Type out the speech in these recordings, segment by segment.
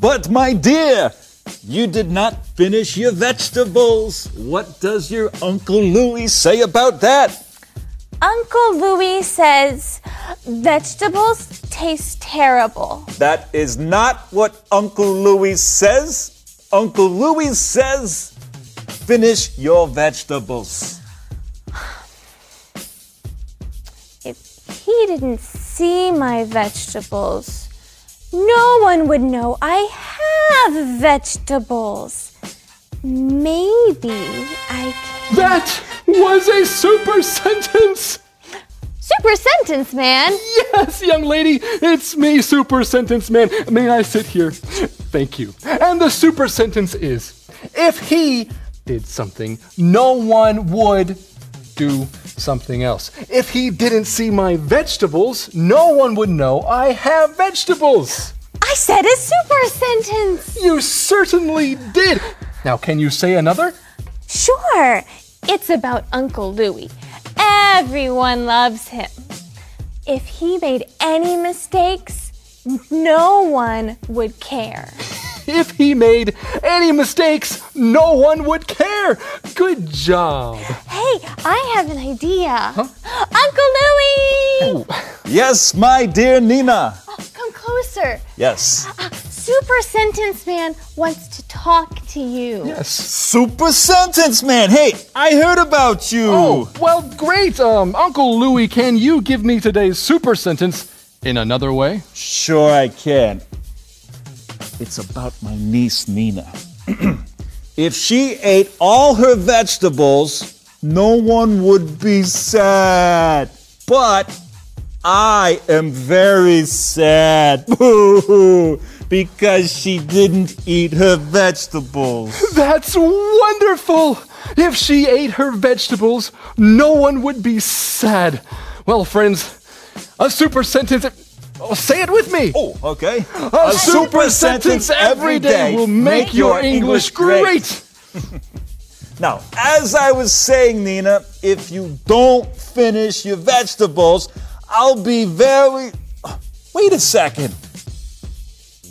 But, my dear, you did not finish your vegetables. What does your Uncle Louis say about that? Uncle Louis says vegetables taste terrible. That is not what Uncle Louis says. Uncle Louis says, finish your vegetables. If he didn't see my vegetables, no one would know I have vegetables. Maybe I can. That was a super sentence! Super sentence, man! Yes, young lady, it's me, Super Sentence Man. May I sit here? Thank you. And the super sentence is if he did something, no one would do something else. If he didn't see my vegetables, no one would know I have vegetables. I said a super sentence! You certainly did. Now, can you say another? Sure, it's about Uncle Louis. Everyone loves him. If he made any mistakes, no one would care. If he made any mistakes, no one would care. Good job. Hey, I have an idea. Uncle Louis! Yes, my dear Nina. Uh, come closer. Yes. Uh, uh, super Sentence Man wants to talk to you. Yes. Super sentence, man. Hey, I heard about you. Oh, well, great. Um, Uncle Louis, can you give me today's super sentence in another way? Sure, I can. It's about my niece Nina. if she ate all her vegetables, no one would be sad. But I am very sad. Boo-hoo, because she didn't eat her vegetables. That's wonderful! If she ate her vegetables, no one would be sad. Well, friends, a super sentence. Oh, say it with me. Oh, okay. A, super, sentence every day will make your English great. Now, as I was saying, Nina, if you don't finish your vegetables, I'll be very. Wait a second.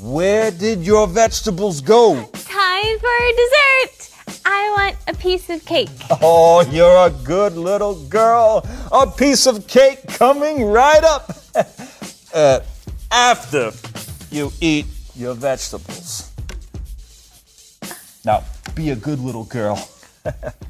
Where did your vegetables go? Time for dessert. I want a piece of cake. Oh, you're a good little girl. A piece of cake coming right up. Uh, after you eat your vegetables. Now, be a good little girl.